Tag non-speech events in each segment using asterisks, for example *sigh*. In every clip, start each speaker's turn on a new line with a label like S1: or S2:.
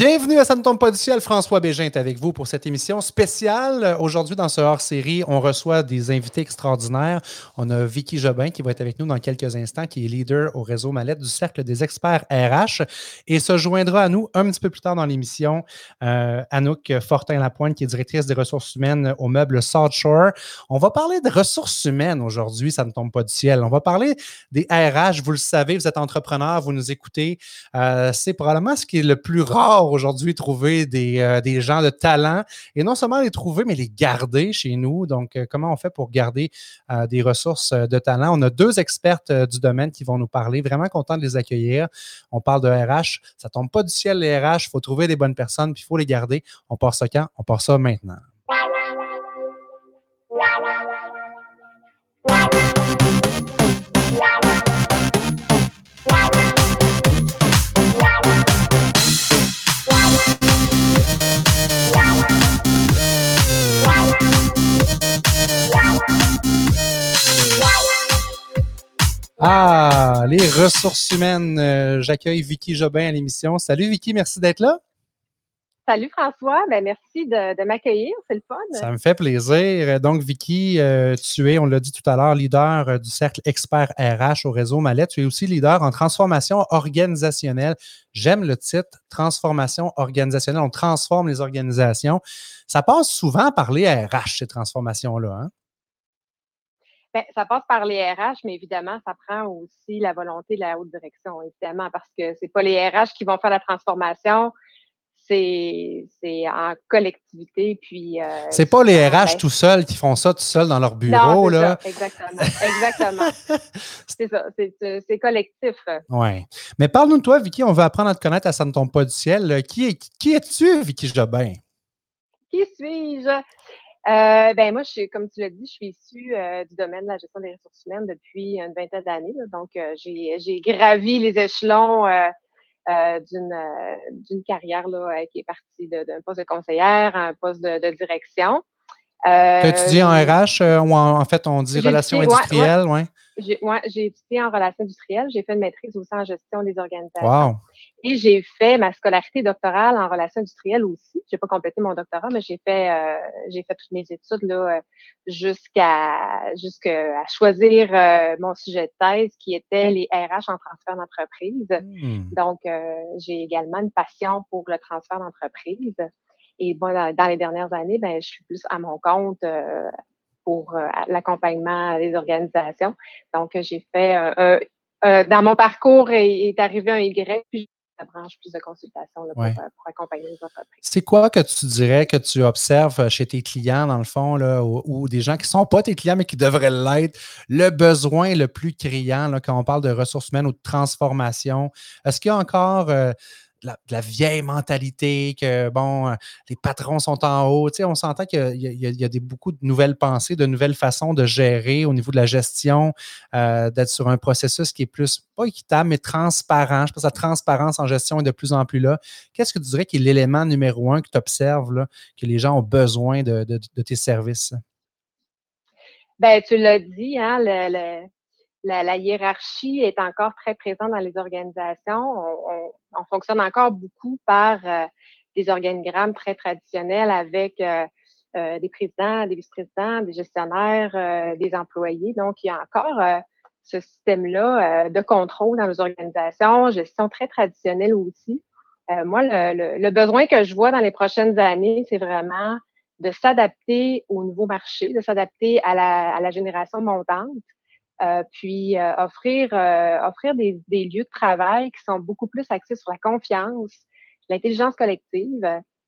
S1: Bienvenue à Ça ne tombe pas du ciel. François Bégin est avec vous pour cette émission spéciale. Aujourd'hui, dans ce hors-série, on reçoit des invités extraordinaires. On a Vicky Jobin qui va être avec nous dans quelques instants, qui est leader au réseau Mallette du Cercle des experts RH et se joindra à nous un petit peu plus tard dans l'émission euh, Anouk Fortin-Lapointe, qui est directrice des ressources humaines au meuble South Shore. On va parler de ressources humaines aujourd'hui. Ça ne tombe pas du ciel. On va parler des RH. Vous le savez, vous êtes entrepreneur, vous nous écoutez. Euh, c'est probablement ce qui est le plus rare aujourd'hui trouver euh, des, gens de talent et non seulement les trouver, mais les garder chez nous. Donc, euh, comment on fait pour garder euh, des ressources de talent? On a deux expertes du domaine qui vont nous parler. Vraiment content de les accueillir. On parle de RH. Ça tombe pas du ciel, les RH. Il faut trouver des bonnes personnes, puis il faut les garder. On part ça quand? On part ça maintenant. Ah, les ressources humaines. Euh, j'accueille Vicky Jobin à l'émission. Salut Vicky, merci d'être là.
S2: Salut François, ben, merci de, m'accueillir, c'est le fun.
S1: Ça me fait plaisir. Donc Vicky, euh, tu es, on l'a dit tout à l'heure, leader euh, du cercle expert RH au réseau Mallet. Tu es aussi leader en transformation organisationnelle. J'aime le titre, transformation organisationnelle. On transforme les organisations. Ça passe souvent par les RH, ces transformations-là. Hein?
S2: Ben, ça passe par les RH, mais évidemment, ça prend aussi la volonté de la haute direction, évidemment, parce que c'est pas les RH qui vont faire la transformation, c'est en collectivité. Puis,
S1: euh, c'est pas les RH tout seuls qui font ça tout seuls dans leur bureau. là.
S2: Ça, exactement. exactement. *laughs* c'est ça, c'est collectif.
S1: Oui. Mais parle-nous de toi, Vicky, on veut apprendre à te connaître, à ça ne tombe pas du ciel. Qui, est, qui es-tu, Vicky Jobin?
S2: Qui suis-je? Euh, ben moi, je suis, comme tu l'as dit, je suis issue euh, du domaine de la gestion des ressources humaines depuis une vingtaine d'années. Donc, euh, j'ai gravi les échelons d'une d'une carrière là, qui est partie d'un poste de conseillère à un poste de, direction.
S1: tu as étudié en RH ou en, fait on dit relations industrielles,
S2: ouais, ouais. J'ai étudié en relations industrielles. J'ai fait une maîtrise aussi en gestion des organisations. Wow. Et j'ai fait ma scolarité doctorale en relations industrielles aussi. J'ai pas complété mon doctorat, mais j'ai fait euh, j'ai fait toutes mes études là euh, jusqu'à jusqu'à choisir euh, mon sujet de thèse qui était les RH en transfert d'entreprise. Hmm. Donc j'ai également une passion pour le transfert d'entreprise. Et bon, dans, les dernières années, ben je suis plus à mon compte pour l'accompagnement des organisations. Donc j'ai fait dans mon parcours est, est arrivé un Y, puis branche plus de consultation euh, pour, accompagner les entreprises.
S1: C'est quoi que tu dirais que tu observes euh, chez tes clients, dans le fond, là, ou, des gens qui ne sont pas tes clients, mais qui devraient l'être, le besoin le plus criant là, quand on parle de ressources humaines ou de transformation? Est-ce qu'il y a encore euh, de la, vieille mentalité, que bon, euh, les patrons sont en haut. Tu sais, on s'entend qu'il y, a, des, beaucoup de nouvelles pensées, de nouvelles façons de gérer au niveau de la gestion, euh, d'être sur un processus qui est plus, pas équitable, mais transparent. Je pense que la transparence en gestion est de plus en plus là. Qu'est-ce que tu dirais qui est l'élément numéro un que tu observes, que les gens ont besoin de, tes services?
S2: Ben, tu l'as dit, hein, la, hiérarchie est encore très présente dans les organisations. On, fonctionne encore beaucoup par euh, des organigrammes très traditionnels avec euh, euh, des présidents, des vice-présidents, des gestionnaires, des employés. Donc, il y a encore ce système-là de contrôle dans nos organisations, gestion très traditionnelle aussi. moi, le, besoin que je vois dans les prochaines années, c'est vraiment de s'adapter au nouveau marché, de s'adapter à la génération montante. Euh, puis euh, offrir, euh, offrir des, des, lieux de travail qui sont beaucoup plus axés sur la confiance, l'intelligence collective,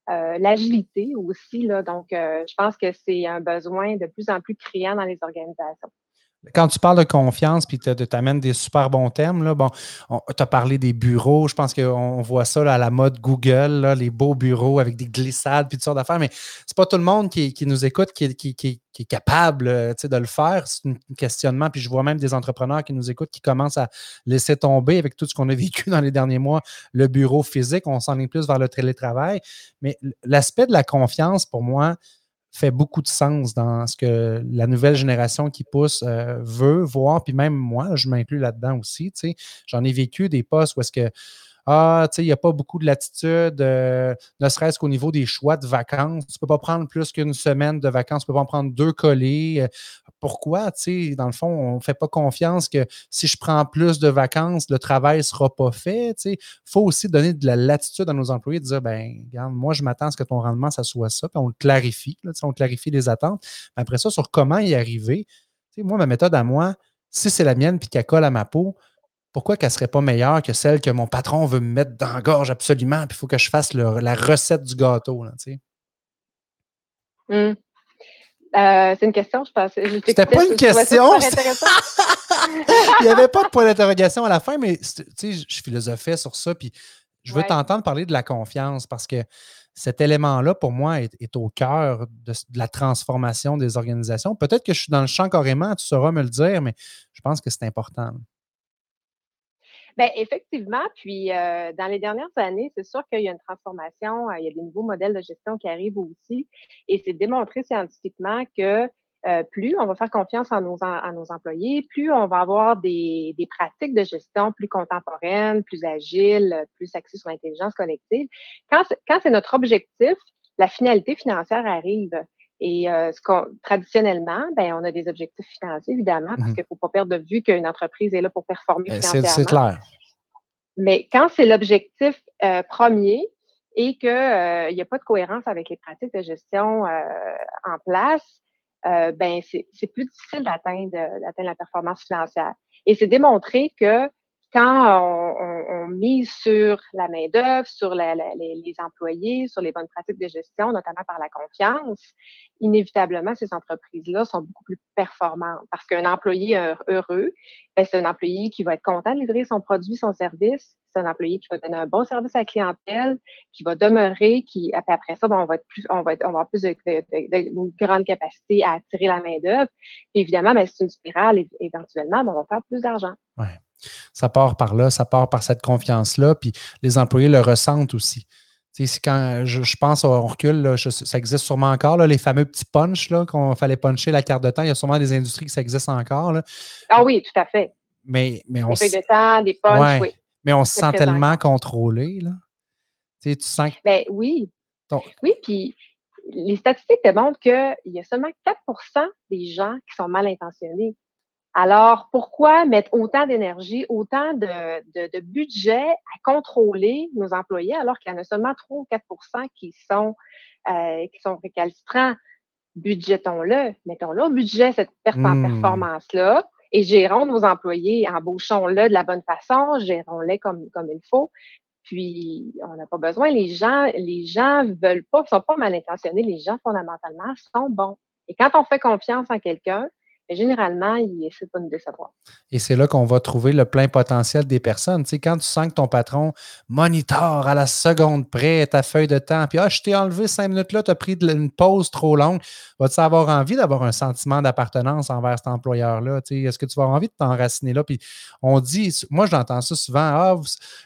S2: l'agilité aussi. Là, donc, je pense que c'est un besoin de plus en plus criant dans les organisations.
S1: Quand tu parles de confiance, puis tu amènes des super bons thèmes, là, bon, tu as parlé des bureaux, je pense qu'on voit ça à la mode Google, là, les beaux bureaux avec des glissades, puis toutes sortes d'affaires, mais c'est pas tout le monde qui, nous écoute qui, qui, est capable euh, de le faire. C'est un questionnement, puis je vois même des entrepreneurs qui nous écoutent qui commencent à laisser tomber avec tout ce qu'on a *laughs* vécu dans les derniers mois, le bureau physique, on s'en est plus vers le télétravail. Mais l'aspect de la confiance, pour moi, fait beaucoup de sens dans ce que la nouvelle génération qui pousse euh, veut voir. Puis même moi, je m'inclus là-dedans aussi. J'en ai vécu des postes où est-ce que ah, tu sais, il n'y a pas beaucoup de latitude, euh, ne serait-ce qu'au niveau des choix de vacances. Tu ne peux pas prendre plus qu'une semaine de vacances, tu ne peux pas en prendre deux collés. Euh, pourquoi, tu sais, dans le fond, on ne fait pas confiance que si je prends plus de vacances, le travail ne sera pas fait. Il faut aussi donner de la latitude à nos employés, de dire, ben, regarde, moi, je m'attends à ce que ton rendement, ça soit ça, puis on le clarifie, on clarifie les attentes. Après ça, sur comment y arriver, moi, ma méthode à moi, si c'est la mienne puis qu'elle colle à ma peau, pourquoi qu'elle ne serait pas meilleure que celle que mon patron veut me mettre dans la gorge absolument, puis il faut que je fasse la recette du gâteau, là, tu
S2: mmh. euh, c'est une question, je pense.
S1: C'était pas une question. *laughs* il n'y avait pas de point d'interrogation à la fin, mais je philosophais sur ça, puis je veux t'entendre parler de la confiance parce que cet élément-là, pour moi, est, au cœur de, la transformation des organisations. Peut-être que je suis dans le champ carrément, tu sauras me le dire, mais je pense que c'est important.
S2: Bien, effectivement, puis euh, dans les dernières années, c'est sûr qu'il y a une transformation, euh, il y a des nouveaux modèles de gestion qui arrivent aussi, et c'est démontré scientifiquement que euh, plus on va faire confiance à nos, à nos employés, plus on va avoir des, des pratiques de gestion plus contemporaines, plus agiles, plus axées sur l'intelligence collective. Quand, quand c'est notre objectif, la finalité financière arrive. Et euh, ce traditionnellement, ben, on a des objectifs financiers, évidemment, parce mmh qu'il ne faut pas perdre de vue qu'une entreprise est là pour performer ben, financièrement.
S1: C'est clair.
S2: Mais quand c'est l'objectif euh, premier et qu'il n'y a pas de cohérence avec les pratiques de gestion en place, euh, ben c'est plus difficile d'atteindre la performance financière. Et c'est démontré que quand on, mise sur la main-d'œuvre, sur les, employés, sur les bonnes pratiques de gestion, notamment par la confiance, inévitablement, ces entreprises-là sont beaucoup plus performantes parce qu'un employé heureux, ben, c'est un employé qui va être content de livrer son produit, son service. C'est un employé qui va donner un bon service à la clientèle, qui va demeurer, qui après ça, ben, on va être plus, avoir plus de, une grande capacité à attirer la main d'œuvre. Évidemment, ben, c'est une spirale. Éventuellement, on va faire plus d'argent.
S1: Ouais. Ça part par là, ça part par cette confiance-là, puis les employés le ressentent aussi. Quand je, pense, on recule, ça existe sûrement encore, les fameux petits punch qu'on fallait puncher la carte de temps. Il y a sûrement des industries que ça existe encore.
S2: Ah oui, tout à fait.
S1: Mais, mais on
S2: des feuilles de temps, des punch, oui.
S1: Mais on se sent tellement contrôlé. Là. Tu, tu sens que...
S2: Ben oui. Oui, puis les statistiques démontrent qu'il y a seulement 4 des gens qui sont mal intentionnés. Alors, pourquoi mettre autant d'énergie, autant de, budget à contrôler nos employés alors qu'il y en a seulement 3 ou 4 qui sont, euh, qui sont récalcitrants? Budgetons-le, mettons-le au budget cette hmm. performance-là et gérons nos employés, embauchons-le de la bonne façon, gérons-les comme, comme il faut. Puis, on n'a pas besoin. Les gens, les gens veulent pas, sont pas mal intentionnés. Les gens, fondamentalement, sont bons. Et quand on fait confiance en quelqu'un, généralement, il essaie pas de nous décevoir.
S1: Et c'est là qu'on va trouver le plein potentiel des personnes. Tu sais, quand tu sens que ton patron monitore à la seconde près ta feuille de temps, puis ah, je t'ai enlevé cinq minutes là, tu as pris une pause trop longue, vas-tu avoir envie d'avoir un sentiment d'appartenance envers cet employeur-là? Tu sais, Est-ce que tu vas avoir envie de t'enraciner là? Puis on dit, moi j'entends ça souvent, ah,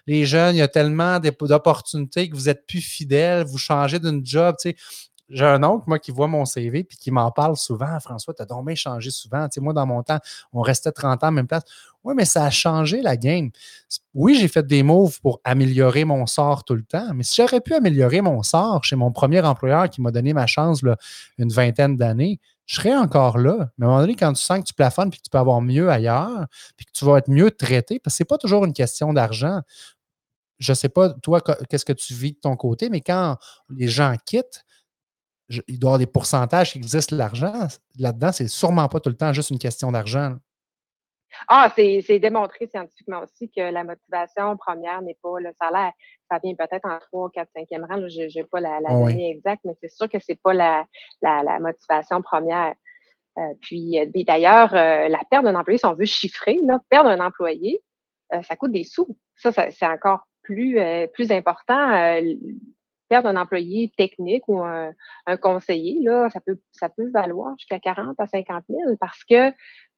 S1: les jeunes, il y a tellement d'opportunités que vous êtes plus fidèles, vous changez d'une job. Tu sais j'ai un oncle, moi, qui voit mon CV puis qui m'en parle souvent. François, tu as donc changé souvent. Tu sais, moi, dans mon temps, on restait 30 ans à même place. Oui, mais ça a changé la game. Oui, j'ai fait des moves pour améliorer mon sort tout le temps, mais si j'aurais pu améliorer mon sort chez mon premier employeur qui m'a donné ma chance là, une vingtaine d'années, je serais encore là. Mais à un moment donné, quand tu sens que tu plafonnes puis que tu peux avoir mieux ailleurs, puis que tu vas être mieux traité, parce que ce n'est pas toujours une question d'argent. Je ne sais pas, toi, qu'est-ce que tu vis de ton côté, mais quand les gens quittent, il doit y avoir des pourcentages qui existent l'argent. Là-dedans, c'est sûrement pas tout le temps juste une question d'argent.
S2: Ah, c'est démontré scientifiquement aussi que la motivation première n'est pas le salaire. Ça vient peut-être en 3, 4, 5e rang. Je n'ai pas la, la donnée exacte, mais c'est sûr que ce n'est pas la, la, motivation première. Euh, puis, euh, d'ailleurs, euh, la perte d'un employé, si on veut chiffrer, là, perdre un employé, ça coûte des sous. Ça, c'est encore plus, plus important perdre un employé technique ou un, conseiller, là, ça peut, ça peut valoir jusqu'à 40 à 50 000 parce que,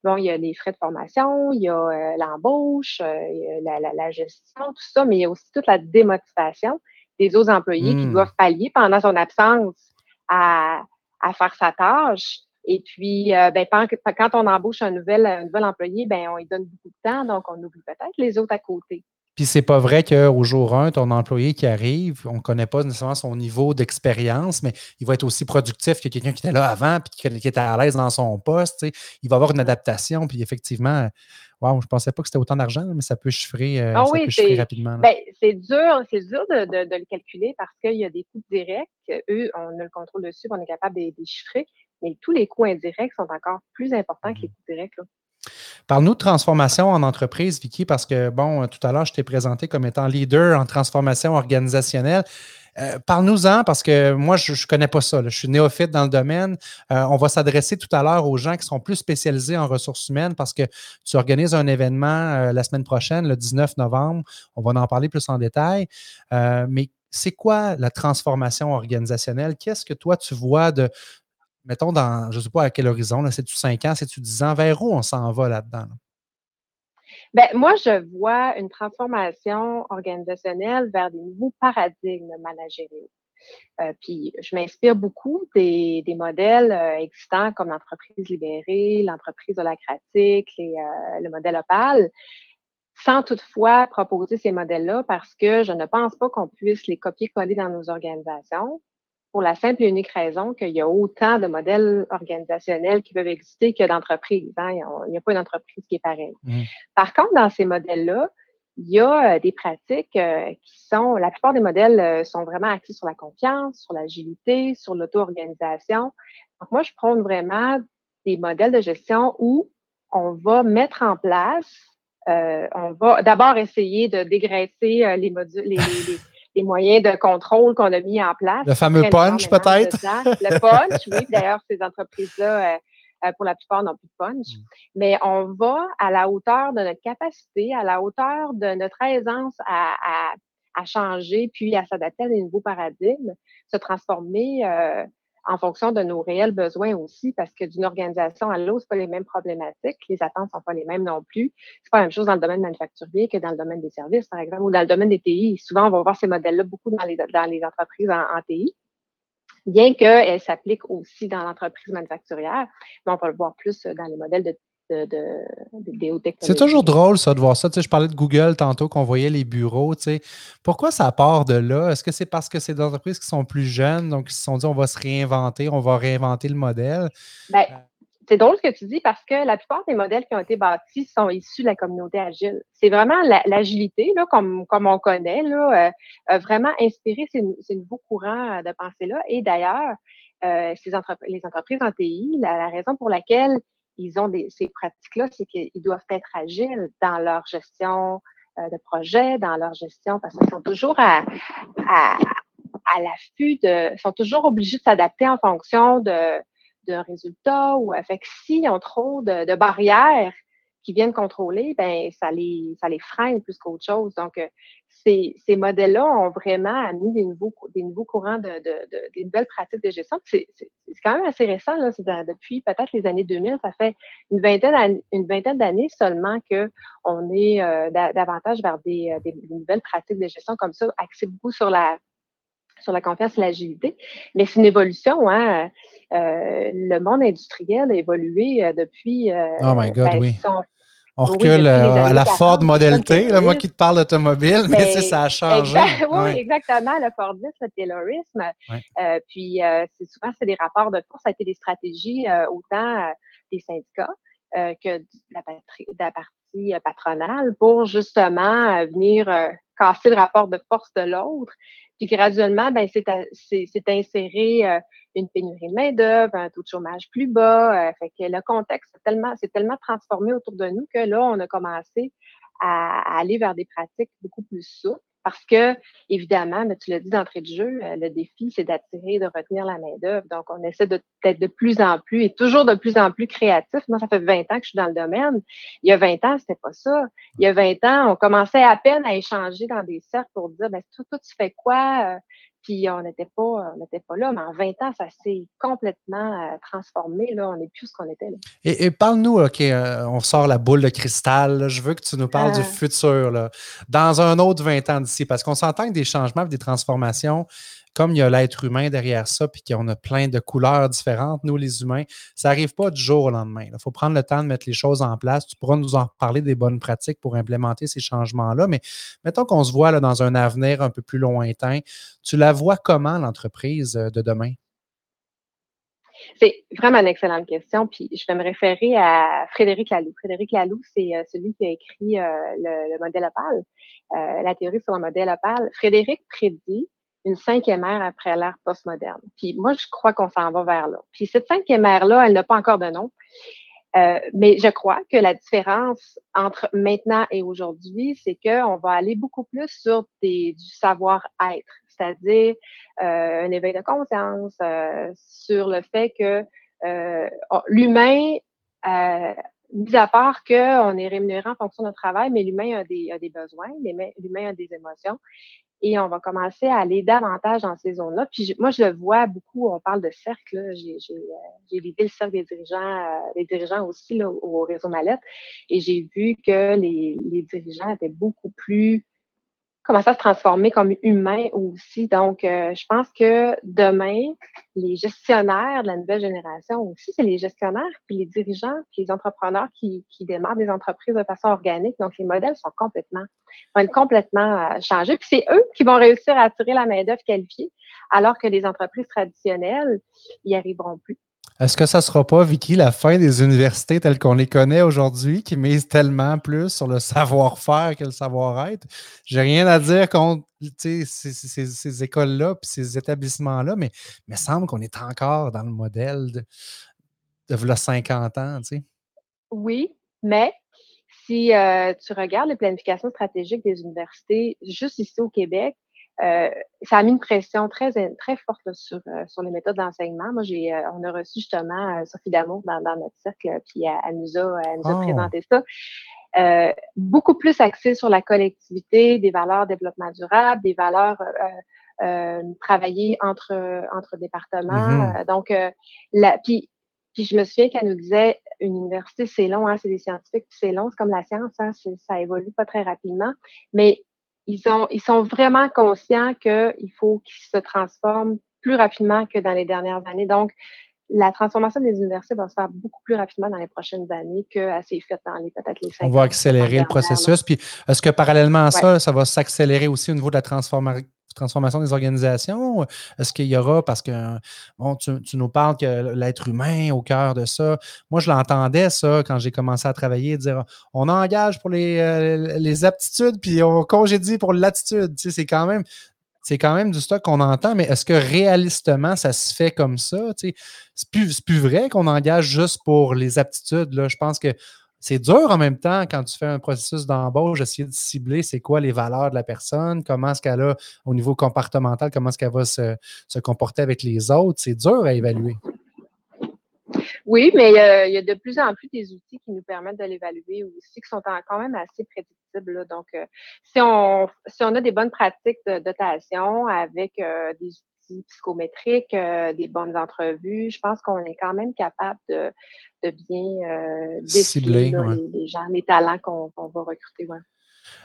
S2: bon, il y a les frais de formation, il y a euh, l'embauche, euh, la, la, gestion, tout ça, mais il y a aussi toute la démotivation des autres employés qui mmh. doivent pallier pendant son absence à, à faire sa tâche. Et puis, euh, ben, quand on embauche un nouvel, un nouvel employé, ben, on lui donne beaucoup de temps, donc on oublie peut-être les autres à côté.
S1: Puis c'est pas vrai qu'au jour 1, ton employé qui arrive, on ne connaît pas nécessairement son niveau d'expérience, mais il va être aussi productif que quelqu'un qui était là avant puis qui était à l'aise dans son poste. Il va avoir une adaptation. Puis effectivement, wow, je ne pensais pas que c'était autant d'argent, mais ça peut chiffrer, euh,
S2: ah
S1: ça peut chiffrer rapidement.
S2: Ben, c'est dur, c'est dur de, le calculer parce qu'il y a des coûts directs. Eux, on a le contrôle dessus, on est capable de les chiffrer, mais tous les coûts indirects sont encore plus importants que les mmh coûts directs.
S1: Parle-nous de transformation en entreprise, Vicky, parce que, bon, tout à l'heure, je t'ai présenté comme étant leader en transformation organisationnelle. Euh, parle-nous-en parce que moi, je ne connais pas ça. Je suis néophyte dans le domaine. Euh, on va s'adresser tout à l'heure aux gens qui sont plus spécialisés en ressources humaines parce que tu organises un événement euh, la semaine prochaine, le 19 novembre. On va en parler plus en détail. mais c'est quoi la transformation organisationnelle? Qu'est-ce que toi, tu vois de, mettons, dans, je ne sais pas à quel horizon, c'est-tu 5 ans, c'est-tu 10 ans, vers où on s'en va là-dedans?
S2: Ben, moi, je vois une transformation organisationnelle vers des nouveaux paradigmes managériaux. Euh, puis, je m'inspire beaucoup des, modèles euh, existants comme l'entreprise libérée, l'entreprise holacratique, les, euh, le modèle Opal, sans toutefois proposer ces modèles-là parce que je ne pense pas qu'on puisse les copier-coller dans nos organisations pour la simple et unique raison qu'il y a autant de modèles organisationnels qui peuvent exister que d'entreprises. Hein. Il n'y a pas une entreprise qui est pareille. Mmh. Par contre, dans ces modèles-là, il y a euh, des pratiques euh, qui sont, la plupart des modèles euh, sont vraiment axés sur la confiance, sur l'agilité, sur l'auto-organisation. Donc, moi, je prône vraiment des modèles de gestion où on va mettre en place, on va d'abord essayer de dégraisser les modules, les, les *laughs* moyens de contrôle qu'on a mis en place.
S1: Le fameux punch, peut-être?
S2: Le punch, oui. D'ailleurs, ces entreprises-là, euh, euh, pour la plupart, n'ont plus de punch. Mm. Mais on va à la hauteur de notre capacité, à la hauteur de notre aisance à, à, changer, puis à s'adapter à des nouveaux paradigmes, se transformer. En fonction de nos réels besoins aussi, parce que d'une organisation à l'autre, ce pas les mêmes problématiques, les attentes sont pas les mêmes non plus. C'est pas la même chose dans le domaine manufacturier que dans le domaine des services, par exemple, ou dans le domaine des TI. Souvent, on va voir ces modèles-là beaucoup dans les, dans les entreprises en, TI bien qu'elles s'appliquent aussi dans l'entreprise manufacturière, mais on va le voir plus dans les modèles de
S1: c'est toujours drôle, ça, de voir ça. Tu sais, je parlais de Google tantôt, qu'on voyait les bureaux. Tu sais. Pourquoi ça part de là? Est-ce que c'est parce que c'est des entreprises qui sont plus jeunes, donc ils se sont dit on va se réinventer, on va réinventer le modèle?
S2: Ben, c'est drôle ce que tu dis parce que la plupart des modèles qui ont été bâtis sont issus de la communauté agile. C'est vraiment l'agilité, là, comme, comme on connaît, là, euh, vraiment inspiré ces, nouveaux courants de pensée-là. Et d'ailleurs, euh, ces les entreprises en TI, la raison pour laquelle ils ont des, ces pratiques-là, c'est qu'ils doivent être agiles dans leur gestion euh, de projet, dans leur gestion, parce qu'ils sont toujours à, à, l'affût de, sont toujours obligés de s'adapter en fonction de, résultats ou que s'ils ont trop de barrières qui viennent contrôler, ben ça les, ça les freine plus qu'autre chose. Donc, euh, ces, ces modèles-là ont vraiment amené des nouveaux, des nouveaux courants, de, de, des nouvelles pratiques de gestion. C'est quand même assez récent, là, depuis peut-être les années 2000, ça fait une vingtaine, une vingtaine d'années seulement qu'on est euh, davantage vers des, des, nouvelles pratiques de gestion comme ça, axées beaucoup sur la sur la confiance et l'agilité. Mais c'est une évolution, hein. Euh, le monde industriel a évolué euh, depuis.
S1: Euh, oh my God, ben, oui. on recule à la Ford Model T, moi qui te parle d'automobile, mais, ben, ça a changé.
S2: oui, exactement, le Fordisme, le Taylorisme. puis c'est souvent, c'est des rapports de force, ça a été des stratégies autant des syndicats que de la, la, partie patronale pour justement venir casser le rapport de force de l'autre puis graduellement, ben, c'est inséré euh, une pénurie de main-d'œuvre, un taux de chômage plus bas. Euh, fait que le contexte s'est tellement, tellement transformé autour de nous que là, on a commencé à aller vers des pratiques beaucoup plus souples. Parce que, évidemment, mais tu l'as dit d'entrée de jeu, euh, le défi, c'est d'attirer, de retenir la main-d'œuvre. Donc, on essaie d'être de plus en plus et toujours de plus en plus créatif. Moi, ça fait 20 ans que je suis dans le domaine. Il y a 20 ans, c'était pas ça. Il y a 20 ans, on commençait à peine à échanger dans des cercles pour dire, ben, toi, tu fais quoi? Euh, puis on n'était pas, on n'était pas là, mais en 20 ans, ça s'est complètement euh, transformé. Là. On n'est plus ce qu'on était. Là.
S1: Et, parle-nous, OK, euh, on sort la boule de cristal. Je veux que tu nous parles du ah. futur. Là. Dans un autre 20 ans d'ici, parce qu'on s'entend que des changements des transformations, comme il y a l'être humain derrière ça, puis qu'on a plein de couleurs différentes, nous les humains, ça n'arrive pas du jour au lendemain. Il faut prendre le temps de mettre les choses en place. Tu pourras nous en parler des bonnes pratiques pour implémenter ces changements-là, mais mettons qu'on se voit là, dans un avenir un peu plus lointain. Tu la vois comment, l'entreprise euh, de demain?
S2: C'est vraiment une excellente question. Puis je vais me référer à Frédéric Laloux. Frédéric Laloux, c'est euh, celui qui a écrit euh, le, modèle Opal, la théorie sur le modèle Opal. Frédéric prédit une cinquième ère après l'ère postmoderne. Puis moi, je crois qu'on s'en va vers là. Puis cette cinquième ère-là, elle n'a pas encore de nom. mais je crois que la différence entre maintenant et aujourd'hui, c'est qu'on va aller beaucoup plus sur du savoir-être c'est-à-dire euh, un éveil de conscience euh, sur le fait que euh, l'humain, mis à part qu'on est rémunéré en fonction de notre travail, mais l'humain a des, a des besoins, l'humain a des émotions. Et on va commencer à aller davantage dans ces zones-là. Puis moi, je le vois beaucoup, on parle de cercle. J'ai visité le cercle des dirigeants, des dirigeants aussi là, au réseau Mallette. Et j'ai vu que les, les dirigeants étaient beaucoup plus commencer à se transformer comme humain aussi. Donc, euh, je pense que demain, les gestionnaires de la nouvelle génération aussi, c'est les gestionnaires, puis les dirigeants, puis les entrepreneurs qui, qui démarrent des entreprises de façon organique. Donc, les modèles sont complètement, vont être complètement euh, changés. Puis c'est eux qui vont réussir à attirer la main-d'œuvre qualifiée, alors que les entreprises traditionnelles n'y arriveront plus.
S1: Est-ce que ça ne sera pas, Vicky, la fin des universités telles qu'on les connaît aujourd'hui, qui misent tellement plus sur le savoir-faire que le savoir-être? J'ai rien à dire contre ces, écoles-là et ces établissements-là, mais il me semble qu'on est encore dans le modèle de, de, 50 ans.
S2: Oui, mais si euh, tu regardes les planifications stratégiques des universités, juste ici au Québec, euh, ça a mis une pression très, très forte sur, euh, sur les méthodes d'enseignement. Moi, j'ai, euh, on a reçu justement Sophie Damour dans, dans, notre cercle, puis elle, nous a, elle nous a oh. présenté ça. beaucoup plus axé sur la collectivité, des valeurs développement durable, des valeurs travailler entre, entre départements. Mm-hmm. donc, la, puis, puis je me souviens qu'elle nous disait, une université, c'est long, hein, c'est des scientifiques, c'est long, c'est comme la science, hein, ça évolue pas très rapidement. Mais ils, ont, ils sont vraiment conscients qu'il faut qu'ils se transforment plus rapidement que dans les dernières années. Donc, la transformation des universités va se faire beaucoup plus rapidement dans les prochaines années qu'elle s'est faite dans les peut-être les cinq
S1: On va accélérer le processus. Puis, est-ce que parallèlement à ça, ça va s'accélérer aussi au niveau de la transformation? Transformation des organisations? Est-ce qu'il y aura, parce que bon, tu, nous parles que l'être humain au cœur de ça. Moi, je l'entendais, ça, quand j'ai commencé à travailler, dire on engage pour les, euh, les aptitudes, puis on congédie pour l'attitude. C'est quand même. C'est quand même du stock qu'on entend, mais est-ce que réalistement ça se fait comme ça? C'est plus, plus vrai qu'on engage juste pour les aptitudes. Là. Je pense que c'est dur en même temps quand tu fais un processus d'embauche, essayer de cibler c'est quoi les valeurs de la personne, comment est-ce qu'elle a au niveau comportemental, comment est-ce qu'elle va se, comporter avec les autres. C'est dur à évaluer.
S2: Oui, mais euh, il y a de plus en plus des outils qui nous permettent de l'évaluer aussi, qui sont quand même assez prédictibles. Donc, euh, si, on, si on a des bonnes pratiques de dotation avec euh, des outils psychométriques, des bonnes entrevues, je pense qu'on est quand même capable de, de bien euh, les, gens, les talents qu'on va recruter.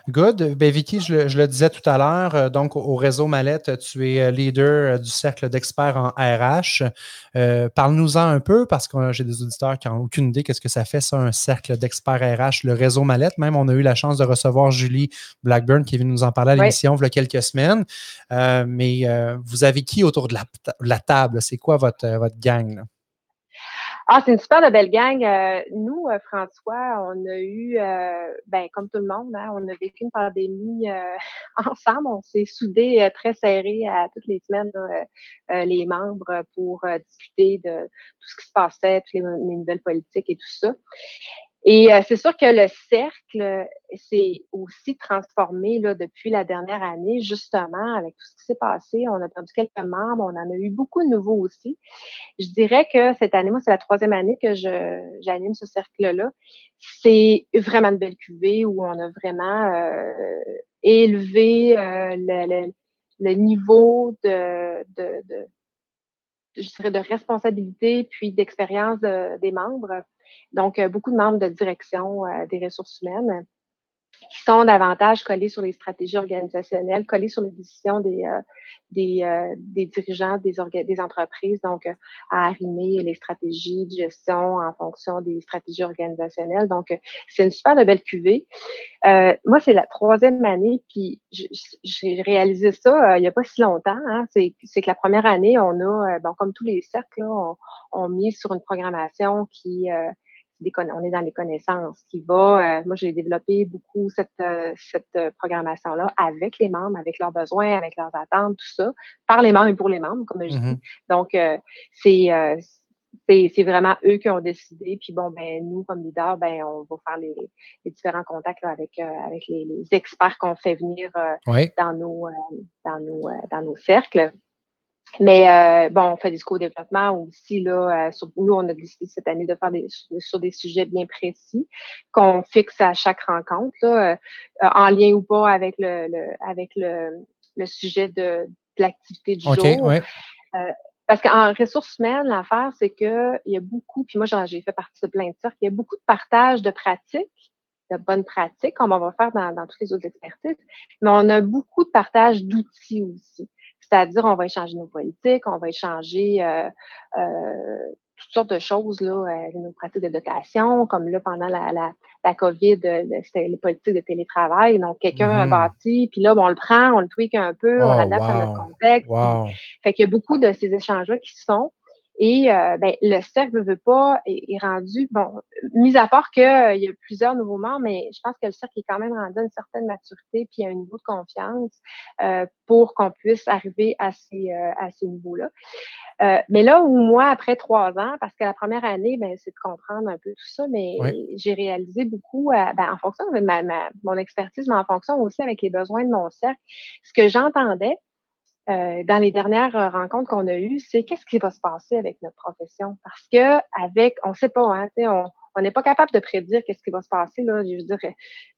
S1: Good. Ben, Vicky, je le, disais tout à l'heure, euh, donc au réseau Mallette, tu es euh, leader du cercle d'experts en RH. Parle-nous-en un peu parce que j'ai des auditeurs qui n'ont aucune idée qu'est-ce que ça fait, ça, un cercle d'experts RH, le réseau Mallette. Même, on a eu la chance de recevoir Julie Blackburn qui est venue nous en parler à l'émission il y a quelques semaines. mais vous avez qui autour de la, table? C'est quoi votre, votre gang?
S2: Ah, c'est une super de belle gang. Euh, nous, euh, François, on a eu, euh, ben, comme tout le monde, hein, on a vécu une pandémie *laughs* ensemble. On s'est soudés très serrés à toutes les semaines, les membres, pour discuter de tout ce qui se passait, toutes les nouvelles politiques et tout ça. Et euh, c'est sûr que le cercle s'est aussi transformé là, depuis la dernière année, justement, avec tout ce qui s'est passé. On a perdu quelques membres, on en a eu beaucoup de nouveaux aussi. Je dirais que cette année, moi, c'est la troisième année que j'anime ce cercle-là. C'est vraiment une belle cuvée où on a vraiment euh, élevé euh, le, le, niveau de, de, de, je dirais, de responsabilité puis d'expérience des membres donc, euh, beaucoup de membres de direction euh, des ressources humaines. qui sont davantage collés sur les stratégies organisationnelles, collés sur les décisions des, euh, des, euh, des, dirigeants des, des entreprises, donc à arrimer les stratégies de gestion en fonction des stratégies organisationnelles. Donc, c'est une super belle cuvée. Euh, moi, c'est la troisième année, puis j'ai réalisé ça il n'y a pas si longtemps. Hein. C'est que la première année, on a, bon, comme tous les cercles, là, on, on mis sur une programmation qui on est dans les connaissances, qui va, euh, moi j'ai développé beaucoup cette, euh, cette euh, programmation-là avec les membres, avec leurs besoins, avec leurs attentes, tout ça, par les membres et pour les membres, comme je mm-hmm. dis. Donc, c'est c'est vraiment eux qui ont décidé. Puis bon, ben nous, comme leaders, ben on va faire les, différents contacts avec, avec les, experts qu'on fait venir dans, nos, dans, nos, dans nos cercles. Mais euh, bon, on fait des co-développement aussi. Là, euh, nous, on a décidé cette année de faire des, sur des sujets bien précis qu'on fixe à chaque rencontre, là, euh, en lien ou pas avec le, avec le, le sujet de, l'activité du jour. parce qu'en ressources humaines, l'affaire, c'est qu'il y a beaucoup, puis moi j'ai fait partie de plein de cercles, il y a beaucoup de partage de pratiques de bonnes pratiques, comme on va faire dans, dans toutes les autres expertises, mais on a beaucoup de partage d'outils aussi. C'est-à-dire, on va échanger nos politiques, on va échanger euh, euh, toutes sortes de choses, là, euh, nos pratiques de dotation, comme là, pendant la, la, la COVID, c'était les politiques de télétravail. Donc, quelqu'un a mm-hmm. bâti, puis là, on le prend, on le tweak un peu, on oh, l'adapte à notre contexte. Fait qu'il y a beaucoup de ces échanges-là qui sont. Et euh, ben, le cercle ne veut pas est, rendu, bon, mis à part qu'il euh, y a plusieurs nouveaux membres, mais je pense que le cercle est quand même rendu à une certaine maturité puis à un niveau de confiance euh, pour qu'on puisse arriver à ces, à ces niveaux-là. mais là où moi, après trois ans, parce que la première année, ben, c'est de comprendre un peu tout ça, mais j'ai réalisé beaucoup ben, en fonction de ma, mon expertise, mais en fonction aussi avec les besoins de mon cercle. Ce que j'entendais, euh, dans les dernières euh, rencontres qu'on a eues, c'est qu'est-ce qui va se passer avec notre profession? Parce que avec, on ne sait pas, hein, on, on n'est pas capable de prédire qu'est-ce qui va se passer. Là, je veux dire,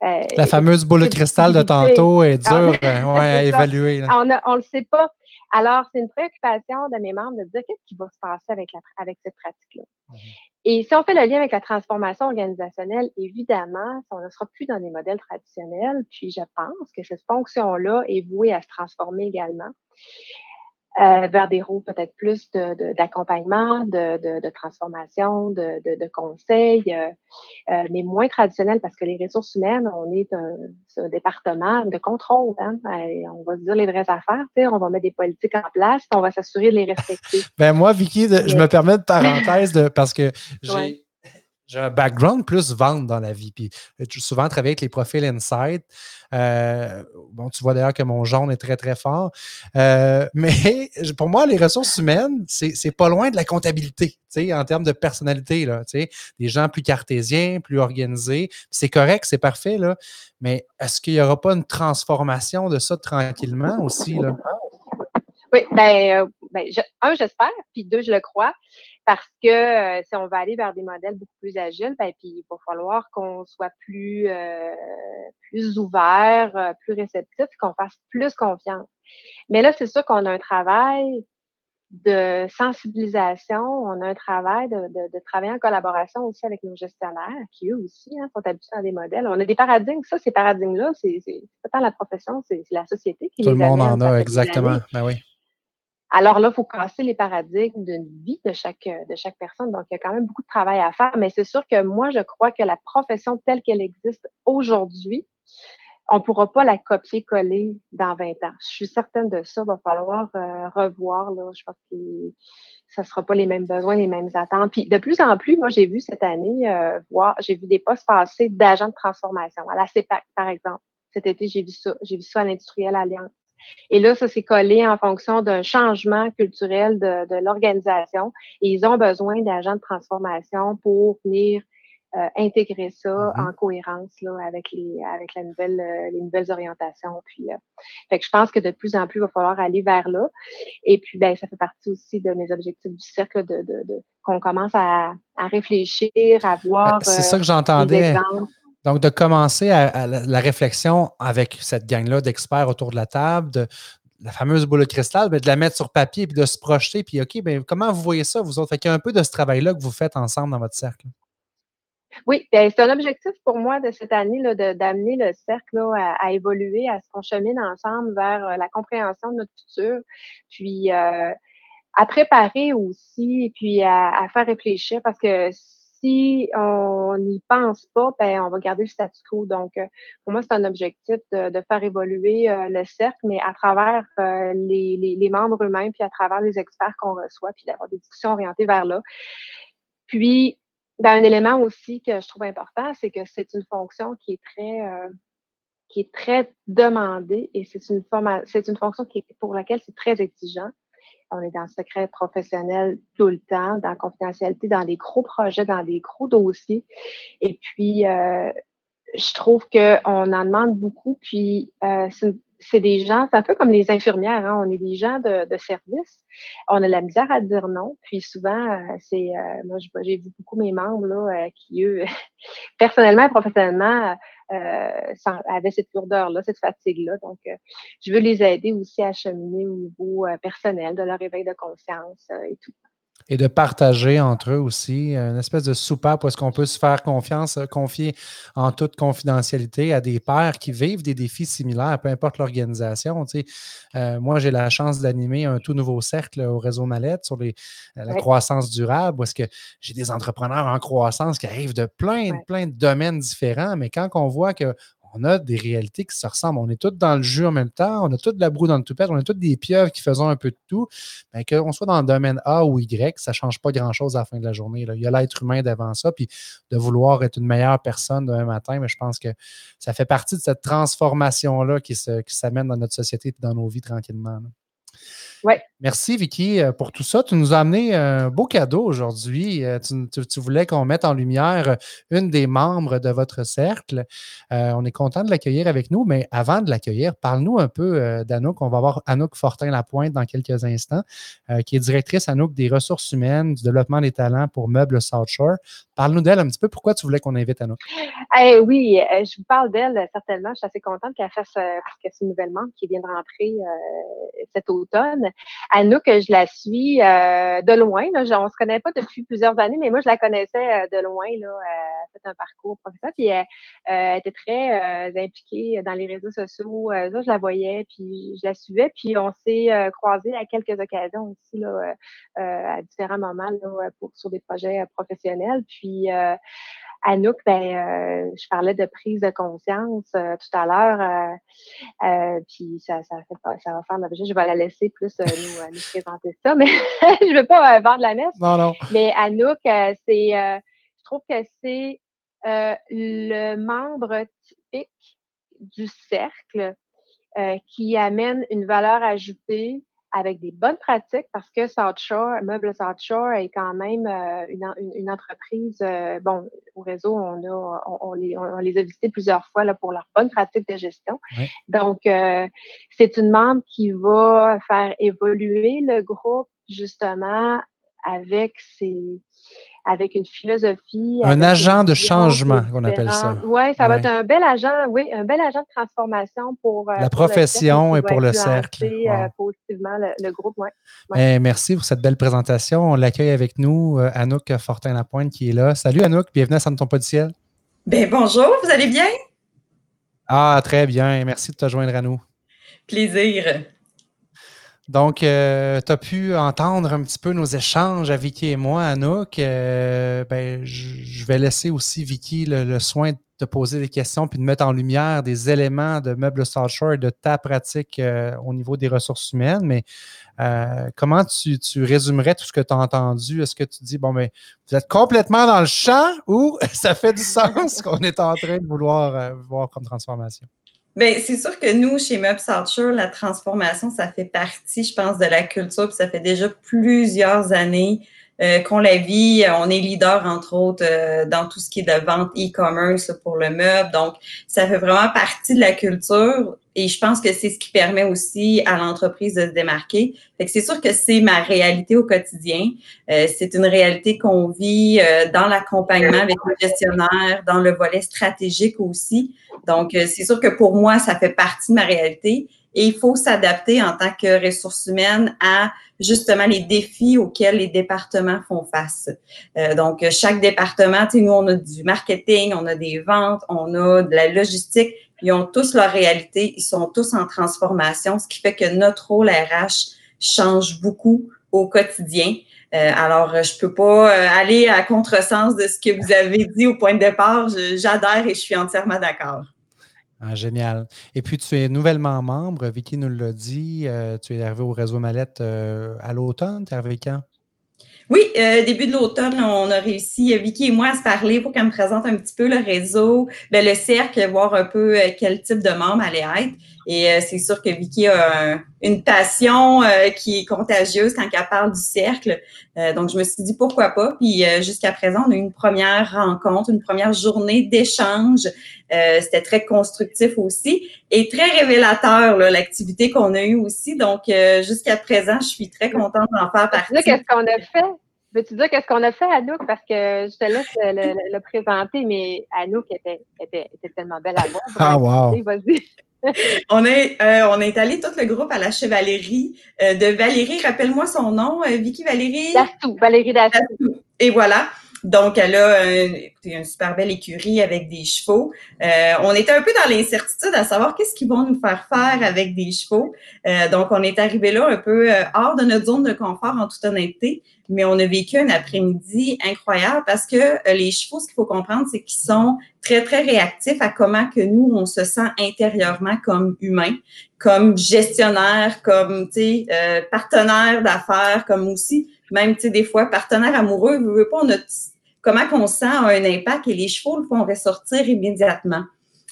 S1: euh, La fameuse boule de cristal de tantôt est dure ouais, *laughs* à évaluer.
S2: On ne le sait pas. Alors, c'est une préoccupation de mes membres de dire qu'est-ce qui va se passer avec, la, avec cette pratique-là. Mhm. Et si on fait le lien avec la transformation organisationnelle, évidemment, on ne sera plus dans des modèles traditionnels. Puis je pense que cette fonction-là est vouée à se transformer également. Euh, vers des rôles peut-être plus d'accompagnement, de, de, de, transformation, de, de conseils, euh, euh, mais moins traditionnel parce que les ressources humaines, on est un, département de contrôle. Hein, on va se dire les vraies affaires, on va mettre des politiques en place, on va s'assurer de les respecter.
S1: ben moi, Vicky, je me permets de parenthèse de, parce que j'ai j'ai un background plus vente dans la vie. Puis j'ai souvent travaillé avec les profils Insight. Euh, bon, tu vois d'ailleurs que mon jaune est très, très fort. Euh, *laughs* mais pour moi, les ressources humaines, c'est pas loin de la comptabilité, en termes de personnalité. Là, des gens plus cartésiens, plus organisés. C'est correct, c'est parfait. Là, mais est-ce qu'il n'y aura pas une transformation de ça tranquillement aussi? Là?
S2: Oui, ben, euh, ben un, j'espère, puis deux, je le crois parce que euh, si on va aller vers des modèles beaucoup plus agiles, ben, puis il va falloir qu'on soit plus, euh, plus ouvert, euh, plus réceptif, qu'on fasse plus confiance. Mais là, c'est sûr qu'on a un travail de sensibilisation, on a un travail de, de, travailler en collaboration aussi avec nos gestionnaires, qui eux aussi hein, sont habitués à des modèles. On a des paradigmes, ça, ces paradigmes-là, c'est pas tant la profession, c'est la société qui
S1: Tout
S2: les
S1: le monde en a, exactement. Ben oui.
S2: Alors là, il faut casser les paradigmes d'une vie de chaque, de chaque personne. Donc, il y a quand même beaucoup de travail à faire. Mais c'est sûr que moi, je crois que la profession telle qu'elle existe aujourd'hui, on ne pourra pas la copier-coller dans 20 ans. Je suis certaine de ça. Il va falloir euh, revoir. Là. Je pense que ça ne sera pas les mêmes besoins, les mêmes attentes. Puis de plus en plus, moi, j'ai vu cette année, euh, voir, j'ai vu des postes passer d'agents de transformation. À la CEPAC, par exemple. Cet été, j'ai vu ça. J'ai vu ça à l'Industriel Alliance. Et là, ça s'est collé en fonction d'un changement culturel de, de l'organisation. Et ils ont besoin d'agents de transformation pour venir euh, intégrer ça mm-hmm. en cohérence là, avec les avec la nouvelle euh, les nouvelles orientations puis euh, fait que je pense que de plus en plus il va falloir aller vers là et puis ben ça fait partie aussi de mes objectifs du cercle de, de, de qu'on commence à, à réfléchir à voir
S1: c'est ça que j'entendais donc, de commencer à, la, réflexion avec cette gang-là d'experts autour de la table, de la fameuse boule de cristal, ben, de la mettre sur papier puis de se projeter, puis OK, ben, comment vous voyez ça, vous autres? Fait y a un peu de ce travail-là que vous faites ensemble dans votre cercle.
S2: Oui, ben, c'est un objectif pour moi de cette année d'amener le cercle à, évoluer, à se chemine ensemble vers euh, la compréhension de notre futur, puis euh, à préparer aussi, puis à, faire réfléchir parce que si on n'y pense pas, ben, on va garder le statu quo. Donc, euh, pour moi, c'est un objectif de, faire évoluer le cercle, mais à travers les, les, membres eux-mêmes, puis à travers les experts qu'on reçoit, puis d'avoir des discussions orientées vers là. Puis, ben, un élément aussi que je trouve important, c'est que c'est une fonction qui est très, euh, demandée et c'est une, fonction pour laquelle c'est très exigeant. On est dans le secret professionnel tout le temps, dans la confidentialité, dans des gros projets, dans des gros dossiers. Et puis, euh, je trouve qu'on en demande beaucoup. Puis, euh, c'est des gens, c'est un peu comme les infirmières, hein, on est des gens de, service. On a la misère à dire non. Puis souvent, euh, c'est euh, moi j'ai vu beaucoup mes membres là, euh, qui, eux, *laughs* personnellement et professionnellement, avaient cette lourdeur-là, cette fatigue-là. Donc, je veux les aider aussi à cheminer au niveau personnel, de leur éveil de conscience et tout
S1: et de partager entre eux aussi une espèce de soupape où est-ce qu'on peut se faire confiance, euh, confier en toute confidentialité à des pères qui vivent des défis similaires, peu importe l'organisation. Tu sais. Euh, moi, j'ai la chance d'animer un tout nouveau cercle au réseau Mallette sur les, euh, la croissance durable, où est-ce que j'ai des entrepreneurs en croissance qui arrivent de plein, plein de domaines différents, mais quand on voit que on a des réalités qui se ressemblent. On est tous dans le jus en même temps, on a de la broue dans le toupette, on a tous des pieuvres qui faisons un peu de tout. Mais qu'on soit dans le domaine A ou Y, ça ne change pas grand-chose à la fin de la journée. Il y a l'être humain devant ça, puis de vouloir être une meilleure personne demain matin, mais je pense que ça fait partie de cette transformation-là qui s'amène dans notre société et dans nos vies tranquillement. Merci, Vicky, euh, pour tout ça. Tu nous as amené un beau cadeau aujourd'hui. Euh, tu, voulais qu'on mette en lumière une des membres de votre cercle. Euh, on est content de l'accueillir avec nous, mais avant de l'accueillir, parle-nous un peu d'Anouk. On va voir Anouk Fortin-Lapointe dans quelques instants, qui est directrice Anouk des ressources humaines, du développement des talents pour Meubles South Shore. Parle-nous d'elle un petit peu. Pourquoi tu voulais qu'on invite Anouk?
S2: Eh oui, je vous parle d'elle certainement. Je suis assez contente qu'elle fasse, parce que c'est une nouvelle membre qui vient de rentrer cet automne. Anouk, je la suis euh, de loin. Là. On se connaît pas depuis plusieurs années, mais moi, je la connaissais euh, de loin. Là. Elle a fait un parcours professionnel. Puis elle, était très euh, impliquée dans les réseaux sociaux. là, je la voyais, puis je la suivais. Puis on s'est croisés à quelques occasions aussi là, à différents moments là, pour, sur des projets professionnels. Puis Anouk, ben, euh, je parlais de prise de conscience euh, tout à l'heure, euh, puis ça, ça, ça va faire l'objet. Je vais la laisser plus nous, nous, présenter ça, mais *laughs* je ne veux pas vendre la messe.
S1: Non, non.
S2: Mais Anouk, c'est, je trouve que c'est le membre typique du cercle qui amène une valeur ajoutée avec des bonnes pratiques parce que South Shore, Meubles South Shore est quand même euh, une, entreprise, euh, bon, au réseau, on, a, on, les, on, les, a visités plusieurs fois là, pour leurs bonnes pratiques de gestion. Donc, euh, c'est une membre qui va faire évoluer le groupe justement avec ses, avec une philosophie.
S1: Un agent de changement, qu'on appelle ça.
S2: Oui, ça va être un bel agent, oui, un bel agent de transformation pour
S1: euh, la profession et pour le cercle.
S2: Euh, positivement le, groupe, ouais.
S1: Eh, merci pour cette belle présentation. On l'accueille avec nous, euh, Anouk Fortin-Lapointe qui est là. Salut Anouk, bienvenue à Santon ton pas du ciel.
S3: Ben, bonjour, vous allez bien?
S1: Ah, très bien. Merci de te joindre à nous.
S3: Plaisir.
S1: Donc, euh, tu as pu entendre un petit peu nos échanges à Vicky et moi, Anouk. Euh, ben, je vais laisser aussi Vicky le, soin de te poser des questions puis de mettre en lumière des éléments de Meubles South et de ta pratique euh, au niveau des ressources humaines. Mais comment tu, résumerais tout ce que tu as entendu? Est-ce que tu dis, bon, mais ben, vous êtes complètement dans le champ ou *laughs* ça fait du sens qu'on est en train de vouloir voir comme transformation?
S3: Bien, c'est sûr que nous, chez Meubles la transformation, ça fait partie, je pense, de la culture. Puis ça fait déjà plusieurs années euh, qu'on la vit. On est leader, entre autres, euh, dans tout ce qui est de vente e-commerce pour le meuble. Donc, ça fait vraiment partie de la culture. Et je pense que c'est ce qui permet aussi à l'entreprise de se démarquer. C'est sûr que c'est ma réalité au quotidien. Euh, c'est une réalité qu'on vit euh, dans l'accompagnement avec le gestionnaire, dans le volet stratégique aussi. Donc, euh, c'est sûr que pour moi, ça fait partie de ma réalité. et il faut s'adapter en tant que ressources humaines à justement les défis auxquels les départements font face. Euh, donc, chaque département, nous, on a du marketing, on a des ventes, on a de la logistique, ils ont tous leur réalité, ils sont tous en transformation, ce qui fait que notre rôle RH change beaucoup au quotidien. Euh, alors, je peux pas euh, aller à contresens de ce que vous avez dit au point de départ. J'adhère et je suis entièrement d'accord.
S1: Ah, génial. Et puis, tu es nouvellement membre. Vicky nous l'a dit. Euh, tu es arrivé au réseau Mallette à l'automne. Tu es arrivé quand?
S3: Oui, début de l'automne, on a réussi, Vicky et moi, à se parler pour qu'elle me présente un petit peu le réseau, ben, le cercle, voir un peu quel type de membre allait être. Et euh, c'est sûr que Vicky a une passion euh, qui est contagieuse quand elle parle du cercle. Euh, donc, je me suis dit pourquoi pas. Puis jusqu'à présent, on a eu une première rencontre, une première journée d'échange. C'était très constructif aussi et très révélateur, l'activité qu'on a eue aussi. Donc, jusqu'à présent, je suis très contente d'en faire partie.
S2: Qu'est-ce qu'on a fait? Veux-tu dire qu'est-ce qu'on a fait, Anouk? Parce que je te laisse le, présenter, mais Anouk était, était, était, tellement belle à voir.
S1: Ah, wow!
S3: Vas-y. *laughs* on, est, euh, on est allé tout le groupe à la chevalerie euh, de Valérie. Rappelle-moi son nom, euh, Vicky Valérie?
S2: Dastou, Valérie Dastou.
S3: Et voilà. Donc, elle a une super belle écurie avec des chevaux. on était un peu dans l'incertitude à savoir qu'est-ce qu'ils vont nous faire faire avec des chevaux. donc, on est arrivé là un peu hors de notre zone de confort en toute honnêteté mais on a vécu un après-midi incroyable parce que euh, les chevaux, ce qu'il faut comprendre, c'est qu'ils sont très, très réactifs à comment que nous, on se sent intérieurement comme humains, comme gestionnaire, comme, euh, partenaire d'affaires, comme aussi, même, des fois, partenaire amoureux, vous veut pas, on a, comment qu'on sent un impact et les chevaux le font ressortir immédiatement.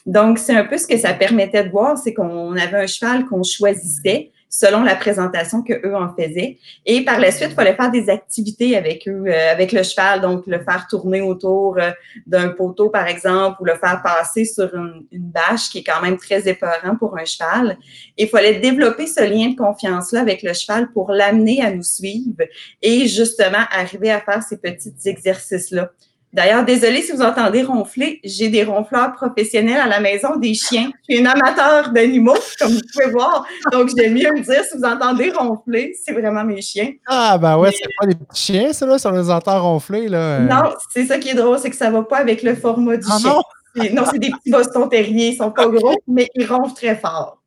S3: Donc, c'est un peu ce que ça permettait de voir, c'est qu'on avait un cheval qu'on choisissait, selon la présentation que eux en faisaient. Et par la suite, il fallait faire des activités avec eux, euh, avec le cheval, donc le faire tourner autour euh, d'un poteau, par exemple, ou le faire passer sur une, une, bâche, qui est quand même très épeurant pour un cheval. Il fallait développer ce lien de confiance-là avec le cheval pour l'amener à nous suivre et justement arriver à faire ces petits exercices-là. D'ailleurs, désolé si vous entendez ronfler, j'ai des ronfleurs professionnels à la maison, des chiens. Je suis une amateur d'animaux, comme vous pouvez voir. Donc, j'aime mieux me dire si vous entendez ronfler, c'est vraiment mes chiens.
S1: Ah, ben ouais, c'est pas des petits chiens, ça, là, si on les entend ronfler, là.
S3: Non, c'est ça qui est drôle, c'est que ça va pas avec le format du ah, chien. Non, non c'est des petits Boston terriers, ils sont pas gros, mais ils ronflent très fort.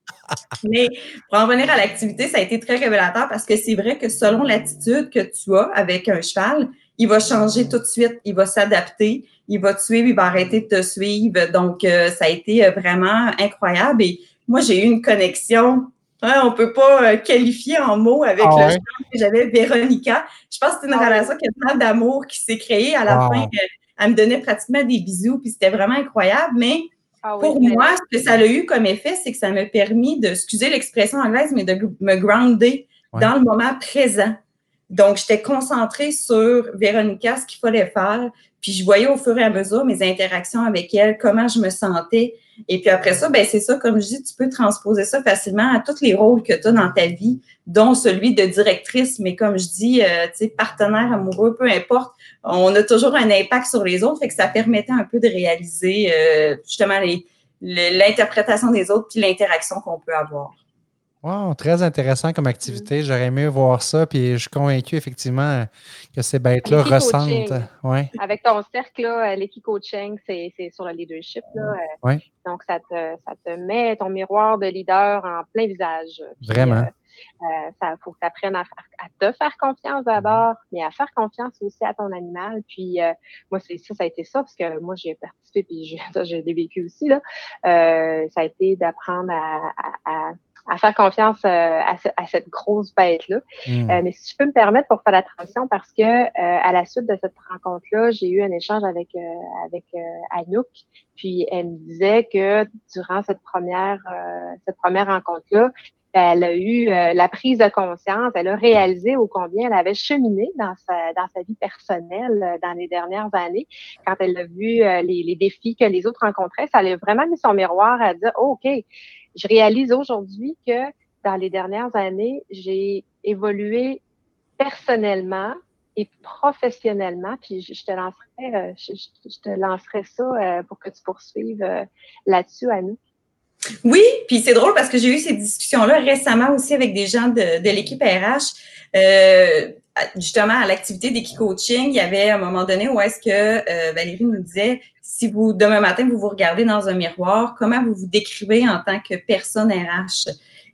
S3: Mais pour en venir à l'activité, ça a été très révélateur parce que c'est vrai que selon l'attitude que tu as avec un cheval, il va changer tout de suite, il va s'adapter, il va te suivre, il va arrêter de te suivre. Donc, euh, ça a été euh, vraiment incroyable. Et moi, j'ai eu une connexion, hein, on peut pas euh, qualifier en mots avec ah le que j'avais, Véronica. Je pense que c'est une ah relation qui a d'amour qui s'est créée. À la fin, elle me donnait pratiquement des bisous, puis c'était vraiment incroyable. Mais ah pour moi, ce que ça a eu comme effet, c'est que ça m'a permis de, excusez l'expression anglaise, mais de me grounder dans le moment présent. Donc, j'étais concentrée sur Véronica, ce qu'il fallait faire. Puis, je voyais au fur et à mesure mes interactions avec elle, comment je me sentais. Et puis après ça, ben c'est ça, comme je dis, tu peux transposer ça facilement à tous les rôles que tu as dans ta vie, dont celui de directrice, mais comme je dis, euh, tu sais, partenaire amoureux, peu importe, on a toujours un impact sur les autres, fait que ça permettait un peu de réaliser euh, justement l'interprétation des autres puis l'interaction qu'on peut avoir.
S1: Wow, très intéressant comme activité. J'aurais aimé voir ça, puis je suis convaincu effectivement que ces bêtes-là ressentent. Ouais.
S2: Avec ton cercle, euh, l'équipe coaching, c'est sur le leadership. Là. Euh, donc, ça te, ça te met ton miroir de leader en plein visage.
S1: Vraiment.
S2: Il euh, faut que tu apprennes à, te faire confiance d'abord, mais à faire confiance aussi à ton animal. Puis moi, c'est ça, ça a été ça, parce que moi, j'ai participé, puis j'ai *laughs* vécu aussi. Là. ça a été d'apprendre à à faire confiance euh, à, cette grosse bête-là. Hmm. Euh, mais si je peux me permettre pour faire la transition, parce que euh, à la suite de cette rencontre-là, j'ai eu un échange avec, avec Anouk, puis elle me disait que durant cette première, cette première rencontre-là, elle a eu la prise de conscience, elle a réalisé au combien elle avait cheminé dans sa, dans sa vie personnelle dans les dernières années. Quand elle a vu les, les, défis que les autres rencontraient, ça a vraiment mis son miroir à dire, oh, OK, je réalise aujourd'hui que dans les dernières années, j'ai évolué personnellement et professionnellement. Puis je, te lancerai, euh, je, te lancerai ça euh, pour que tu poursuives euh, là-dessus, nous.
S3: Oui, puis c'est drôle parce que j'ai eu ces discussions-là récemment aussi avec des gens de, l'équipe RH. Euh, justement, à l'activité d'Equi-Coaching, il y avait un moment donné où est-ce que euh, Valérie nous disait, si vous, demain matin, vous vous regardez dans un miroir, comment vous vous décrivez en tant que personne RH?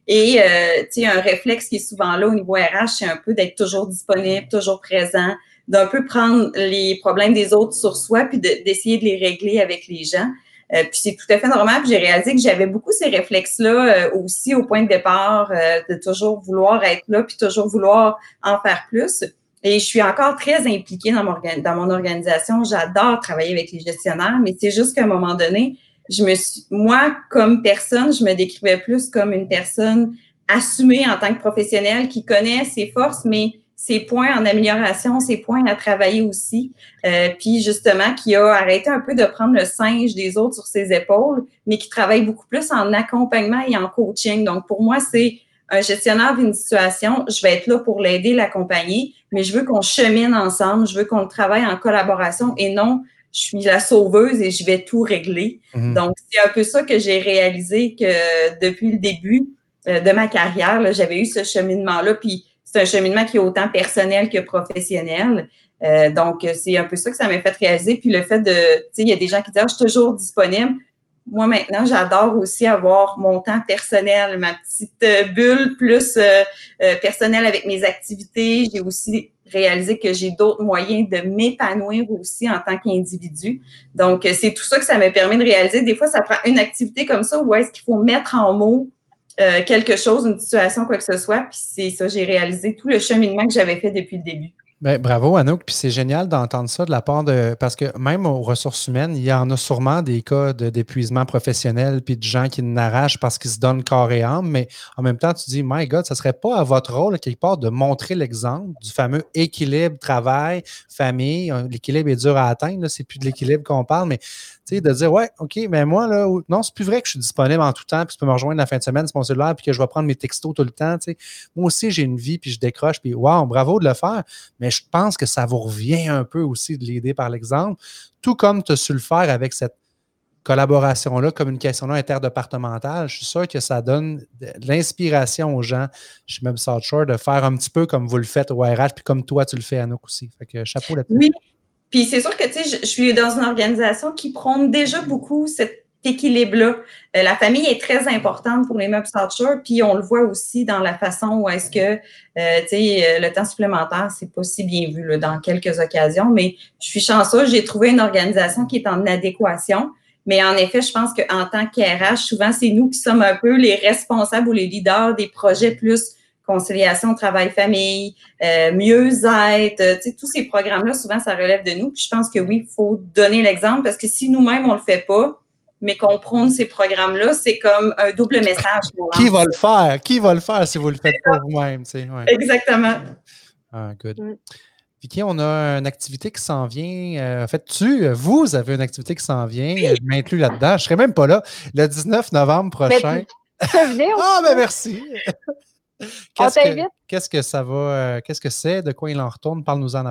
S3: Et, euh, tu sais, un réflexe qui est souvent là au niveau RH, c'est un peu d'être toujours disponible, toujours présent, d'un peu prendre les problèmes des autres sur soi, puis d'essayer de, les régler avec les gens. Euh, puis c'est tout à fait normal. J'ai réalisé que j'avais beaucoup ces réflexes-là euh, aussi au point de départ, euh, de toujours vouloir être là, puis toujours vouloir en faire plus. Et je suis encore très impliquée dans mon, dans mon organisation. J'adore travailler avec les gestionnaires, mais c'est juste qu'à un moment donné, je me suis, moi, comme personne, je me décrivais plus comme une personne assumée en tant que professionnelle qui connaît ses forces, mais ses points en amélioration, ses points à travailler aussi. Euh, puis justement, qui a arrêté un peu de prendre le singe des autres sur ses épaules, mais qui travaille beaucoup plus en accompagnement et en coaching. Donc, pour moi, c'est un gestionnaire d'une situation, je vais être là pour l'aider, l'accompagner, mais je veux qu'on chemine ensemble, je veux qu'on travaille en collaboration et non, je suis la sauveuse et je vais tout régler. Mhm. Donc, c'est un peu ça que j'ai réalisé que depuis le début euh, de ma carrière, j'avais eu ce cheminement-là. Puis, c'est un cheminement qui est autant personnel que professionnel. Euh, donc, c'est un peu ça que ça m'a fait réaliser. Puis le fait de, tu sais, il y a des gens qui disent, ah, je suis toujours disponible. Moi, maintenant, j'adore aussi avoir mon temps personnel, ma petite euh, bulle plus euh, personnelle avec mes activités. J'ai aussi réalisé que j'ai d'autres moyens de m'épanouir aussi en tant qu'individu. Donc, c'est tout ça que ça me permet de réaliser. Des fois, ça prend une activité comme ça où est-ce qu'il faut mettre en mots euh, quelque chose, une situation, quoi que ce soit. Puis c'est ça, j'ai réalisé tout le cheminement que j'avais fait depuis le début.
S1: Bien, bravo, Anouk. Puis c'est génial d'entendre ça de la part de. Parce que même aux ressources humaines, il y en a sûrement des cas d'épuisement professionnel puis de gens qui n'arrachent parce qu'ils se donnent corps et âme. Mais en même temps, tu dis, My God, ça ne serait pas à votre rôle, quelque part, de montrer l'exemple du fameux équilibre travail, famille. L'équilibre est dur à atteindre. C'est plus de l'équilibre qu'on parle, mais de dire, ouais, OK, mais moi, là, non, c'est plus vrai que je suis disponible en tout temps, puis tu peux me rejoindre la fin de semaine sur mon cellulaire, puis que je vais prendre mes textos tout le temps. Moi aussi, j'ai une vie, puis je décroche, puis wow, bravo de le faire. Mais je pense que ça vous revient un peu aussi de l'aider par l'exemple, tout comme tu as su le faire avec cette collaboration-là, communication-là interdépartementale, je suis sûr que ça donne de l'inspiration aux gens chez Meb Shore de faire un petit peu comme vous le faites au RH, puis comme toi, tu le fais, Anouk aussi. Fait que chapeau là-dessus.
S3: Oui, puis c'est sûr que, tu sais, je, suis dans une organisation qui prône déjà beaucoup cet équilibre-là. Euh, la famille est très importante pour les meubles South puis on le voit aussi dans la façon où est-ce que, euh, tu sais, euh, le temps supplémentaire, c'est pas si bien vu là, dans quelques occasions, mais je suis chanceuse, j'ai trouvé une organisation qui est en adéquation. Mais en effet, je pense qu'en tant qu'RH, souvent, c'est nous qui sommes un peu les responsables ou les leaders des projets plus conciliation travail-famille, euh, mieux-être, euh, tous ces programmes-là, souvent, ça relève de nous. Puis je pense que oui, il faut donner l'exemple parce que si nous-mêmes, on le fait pas, mais qu'on prône ces programmes-là, c'est comme un double message.
S1: Qui va le faire? Qui va le faire si vous le faites pas vous-même?
S3: Ouais. Exactement.
S1: Ah, good. Mm. Vicky, on a une activité qui s'en vient. Euh, en fait, tu, vous avez une activité qui s'en vient. Je m'inclus là-dedans. Je ne serai même pas là. Le 19 novembre prochain. *laughs* ah, ben merci. Qu'est-ce que, ça va, euh, qu'est-ce que c'est, de quoi il en retourne? Parle-nous en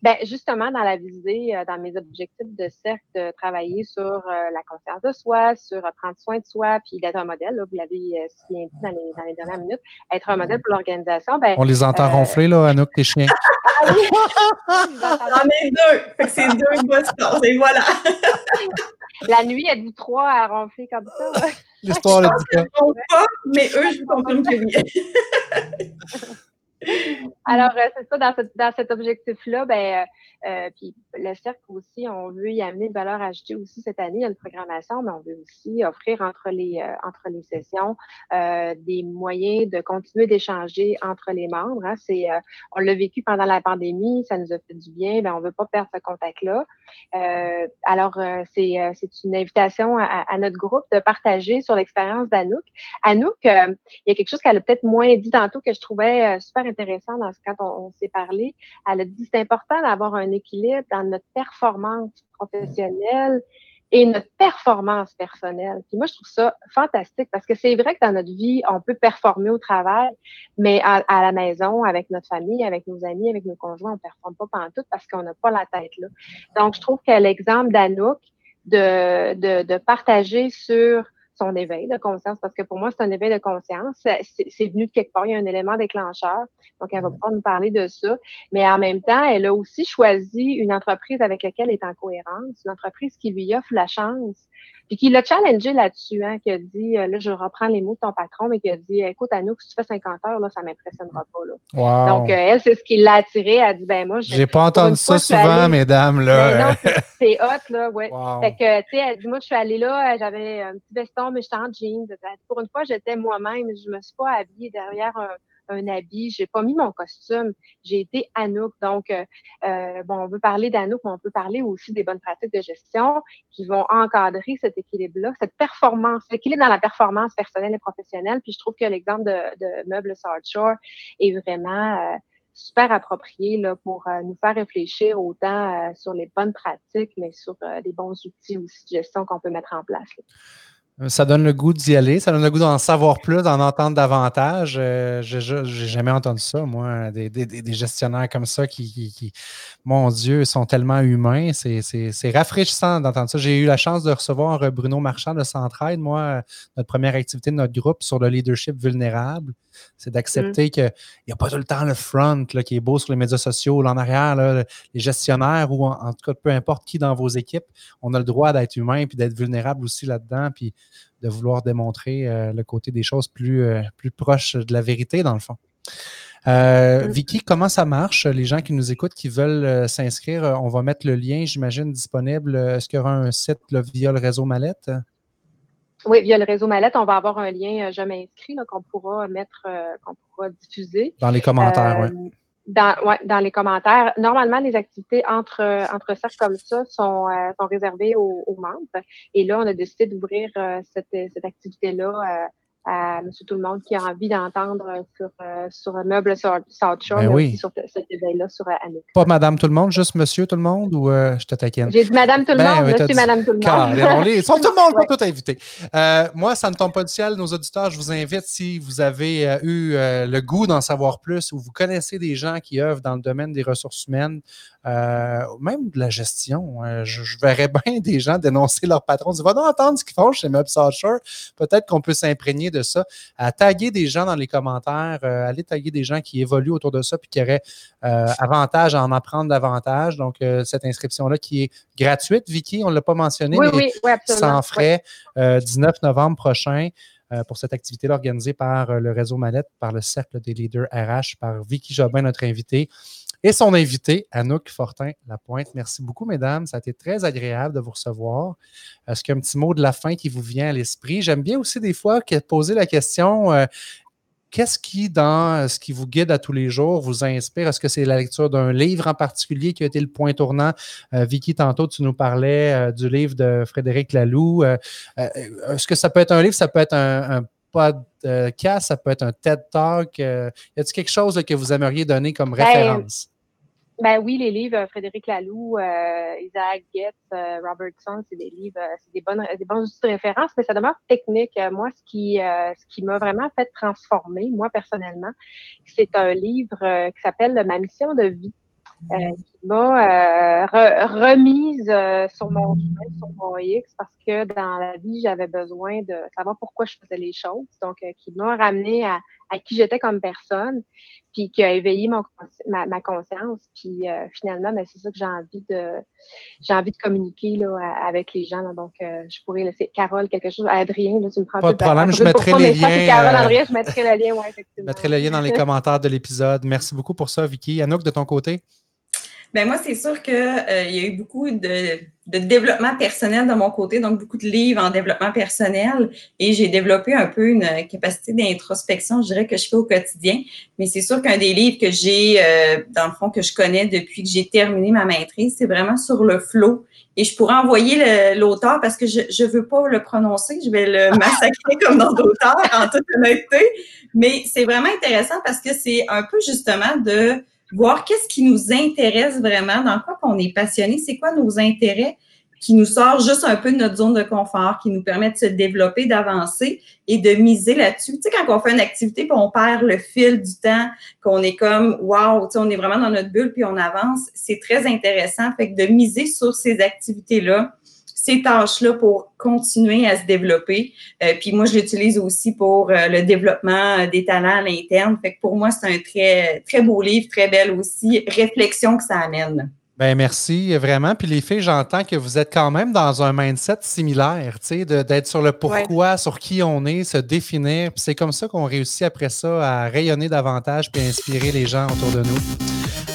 S2: Bien, justement, dans la visée, euh, dans mes objectifs de cercle, de travailler sur euh, la conscience de soi, sur prendre soin de soi, puis d'être un modèle, vous l'avez si bien dit dans les, dernières minutes, être un modèle pour l'organisation. Ben,
S1: On les entend ronfler, là, Anouk, tes chiens. *laughs*
S3: ah oui! *laughs* J'en ai deux. c'est deux bosses, et voilà. *laughs*
S2: la nuit, a dit trois à ronfler comme ça?
S1: L'histoire le dit
S3: pas. Mais eux, je vous confirme que oui.
S2: Alors, euh, c'est ça, dans, dans cet objectif-là, ben, euh, euh, puis le cercle aussi, on veut y amener une valeur ajoutée aussi cette année. Il y a une programmation, mais on veut aussi offrir entre les, entre les sessions des moyens de continuer d'échanger entre les membres. Hein. C'est, on l'a vécu pendant la pandémie, ça nous a fait du bien, ben, on ne veut pas perdre ce contact-là. alors, c'est, c'est une invitation à, à, notre groupe de partager sur l'expérience d'Anouk. Anouk, il y a quelque chose qu'elle a peut-être moins dit tantôt que je trouvais super intéressant dans ce quand on, s'est parlé. Elle a dit c'est important d'avoir un équilibre dans notre performance professionnelle et notre performance personnelle. Puis moi, je trouve ça fantastique parce que c'est vrai que dans notre vie, on peut performer au travail, mais à, la maison, avec notre famille, avec nos amis, avec nos conjoints, on performe pas pendant tout parce qu'on n'a pas la tête là. Donc, je trouve que l'exemple d'Anouk de, de partager sur son éveil de conscience, parce que pour moi, c'est un éveil de conscience. C'est venu de quelque part, il y a un élément déclencheur. Donc, elle va pouvoir nous parler de ça. Mais en même temps, elle a aussi choisi une entreprise avec laquelle elle est en cohérence, une entreprise qui lui offre la chance puis qui l'a challengé là-dessus, hein, qui a dit, euh, là, je reprends les mots de ton patron, mais qui a dit, écoute, Anouk, si tu fais 50 heures, là, ça m'impressionnera pas, là. Donc, euh, elle, c'est ce qui l'a attiré. Elle a dit, ben, moi,
S1: j'ai pas entendu ça souvent, mesdames, là.
S2: Non, *laughs* c'est hot, là, ouais. Fait que, tu sais, elle dit, moi, je suis allée là, j'avais un petit veston, mais j'étais en jeans. Pour une fois, j'étais moi-même. Je me suis pas habillée derrière un, un habit, j'ai pas mis mon costume, j'ai été Anouk. Donc, euh, euh, bon, on veut parler d'Anouk, mais on peut parler aussi des bonnes pratiques de gestion qui vont encadrer cet équilibre-là, cette performance, l'équilibre dans la performance personnelle et professionnelle. Puis je trouve que l'exemple de, de Meubles South Shore est vraiment euh, super approprié là, pour nous faire réfléchir autant sur les bonnes pratiques, mais sur les bons outils aussi de gestion qu'on peut mettre en place.
S1: Ça donne le goût d'y aller, ça donne le goût d'en savoir plus, d'en entendre davantage. Euh, J'ai jamais entendu ça, moi, des, gestionnaires comme ça qui, mon Dieu, sont tellement humains. C'est rafraîchissant d'entendre ça. J'ai eu la chance de recevoir Bruno Marchand de Centraide, moi, notre première activité de notre groupe sur le leadership vulnérable. C'est d'accepter mm. qu'il n'y a pas tout le temps le front là, qui est beau sur les médias sociaux, là en arrière, les gestionnaires ou en, tout cas peu importe qui dans vos équipes, on a le droit d'être humain puis d'être vulnérable aussi là-dedans, puis de vouloir démontrer euh, le côté des choses plus, euh, plus proche de la vérité, dans le fond. Euh. Vicky, comment ça marche? Les gens qui nous écoutent, qui veulent s'inscrire, on va mettre le lien, j'imagine, disponible. Est-ce qu'il y aura un site via le réseau Mallette?
S2: Oui, via le réseau Mallette, on va avoir un lien Je m'inscris qu'on pourra mettre, qu'on pourra diffuser.
S1: Dans les commentaires, oui
S2: dans, ouais, dans les commentaires. Normalement, les activités entre, entre cercles comme ça sont, euh, sont réservées aux, aux, membres. Et là, on a décidé d'ouvrir euh, cette, cette activité-là euh, à Monsieur Tout-le-Monde qui a envie d'entendre sur, euh, sur un meuble South Shore, ben
S1: oui.
S2: sur cet éveil-là sur euh, Annick.
S1: Pas Madame Tout-le-Monde, juste Monsieur Tout-le-monde ou euh, je te taquine?
S2: J'ai dit Madame Tout-le-Monde, ben, Monsieur Madame Tout-le-Monde.
S1: Ils sont *laughs* tout le monde, pas tout invité. moi, ça ne tombe pas du ciel. Nos auditeurs, je vous invite, si vous avez eu le goût d'en savoir plus ou vous connaissez des gens qui œuvrent dans le domaine des ressources humaines, même de la gestion, je, verrais *laughs* bien des gens dénoncer leur patron, va donc entendre ce qu'ils font chez Meuble South Shore. Peut-être qu'on peut s'imprégner de ça, à taguer des gens dans les commentaires, euh, aller taguer des gens qui évoluent autour de ça puis qui auraient euh, avantage à en apprendre davantage. Donc, euh, cette inscription-là qui est gratuite, Vicky, on ne l'a pas mentionné, mais sans frais, 19 novembre prochain. pour cette activité-là organisée par le réseau Mallette, par le Cercle des leaders RH, par Vicky Jobin, notre invité et son invité, Anouk Fortin-Lapointe. Merci beaucoup, mesdames. Ça a été très agréable de vous recevoir. Est-ce qu'il y a un petit mot de la fin qui vous vient à l'esprit? J'aime bien aussi des fois poser la question euh, qu'est-ce qui, dans ce qui vous guide à tous les jours, vous inspire? Est-ce que c'est la lecture d'un livre en particulier qui a été le point tournant? Euh, Vicky, tantôt, tu nous parlais euh, du livre de Frédéric Laloux. Est-ce que ça peut être un livre? Ça peut être un podcast, ça peut être un TED Talk. Euh, y a-t-il quelque chose que vous aimeriez donner comme ben, référence?
S2: Ben oui, les livres, Frédéric Laloux, euh, Isaac Getz, euh, Robertson, c'est des livres, c'est des bonnes, des bons outils de référence, mais ça demeure technique. Moi, ce qui, ce qui m'a vraiment fait transformer, moi personnellement, c'est un livre qui s'appelle Ma mission de vie. Qui m'a remise sur mon sur mon X, parce que dans la vie, j'avais besoin de savoir pourquoi je faisais les choses. Donc, qui m'a ramené à, à qui j'étais comme personne, puis qui a éveillé mon, ma, ma conscience. Puis euh, finalement, ben, c'est ça que j'ai envie de j'ai envie de communiquer là, avec les gens. Donc, euh, je pourrais laisser Carole quelque chose. Adrien, là, tu me prends
S1: Pas de problème, je mettrai les liens.
S2: Carole, euh, André, je mettrai le lien, ouais, effectivement.
S1: Je mettrai le lien dans les commentaires de l'épisode. Merci beaucoup pour ça, Vicky. Anouk, de ton côté?
S3: Ben moi, c'est sûr qu'il euh, y a eu beaucoup de, de, développement personnel de mon côté, donc beaucoup de livres en développement personnel, et j'ai développé un peu une capacité d'introspection, je dirais que je fais au quotidien. Mais c'est sûr qu'un des livres que j'ai, euh, dans le fond, que je connais depuis que j'ai terminé ma maîtrise, c'est vraiment sur le flow. Et je pourrais envoyer l'auteur parce que je ne veux pas le prononcer, je vais le *laughs* massacrer comme dans d'auteurs, en toute honnêteté. Mais c'est vraiment intéressant parce que c'est un peu justement de voir qu'est-ce qui nous intéresse vraiment, dans quoi qu'on est passionné, c'est quoi nos intérêts qui nous sort juste un peu de notre zone de confort, qui nous permet de se développer, d'avancer et de miser là-dessus. Tu sais, quand on fait une activité puis on perd le fil du temps, qu'on est comme wow, tu sais, on est vraiment dans notre bulle puis on avance, c'est très intéressant. Fait que de miser sur ces activités-là, ces tâches-là pour continuer à se développer. Euh, puis moi, je l'utilise aussi pour euh, le développement des talents à l'interne. Fait que pour moi, c'est un très, très beau livre, très belle aussi réflexion que ça amène.
S1: Ben merci vraiment. Puis les filles, j'entends que vous êtes quand même dans un mindset similaire, tu sais, d'être sur le pourquoi, sur qui on est, se définir. Puis c'est comme ça qu'on réussit après ça à rayonner davantage puis inspirer les gens autour de nous.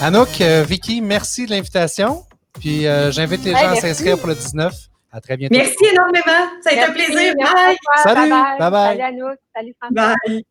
S1: Anouk, euh, Vicky, merci de l'invitation. Puis euh, j'invite les gens à s'inscrire pour le 19. À très bientôt.
S3: Merci énormément. Ça a été un plaisir. Bye.
S1: Salut. Bye bye.
S2: Salut Anouk. Salut François.
S3: Bye.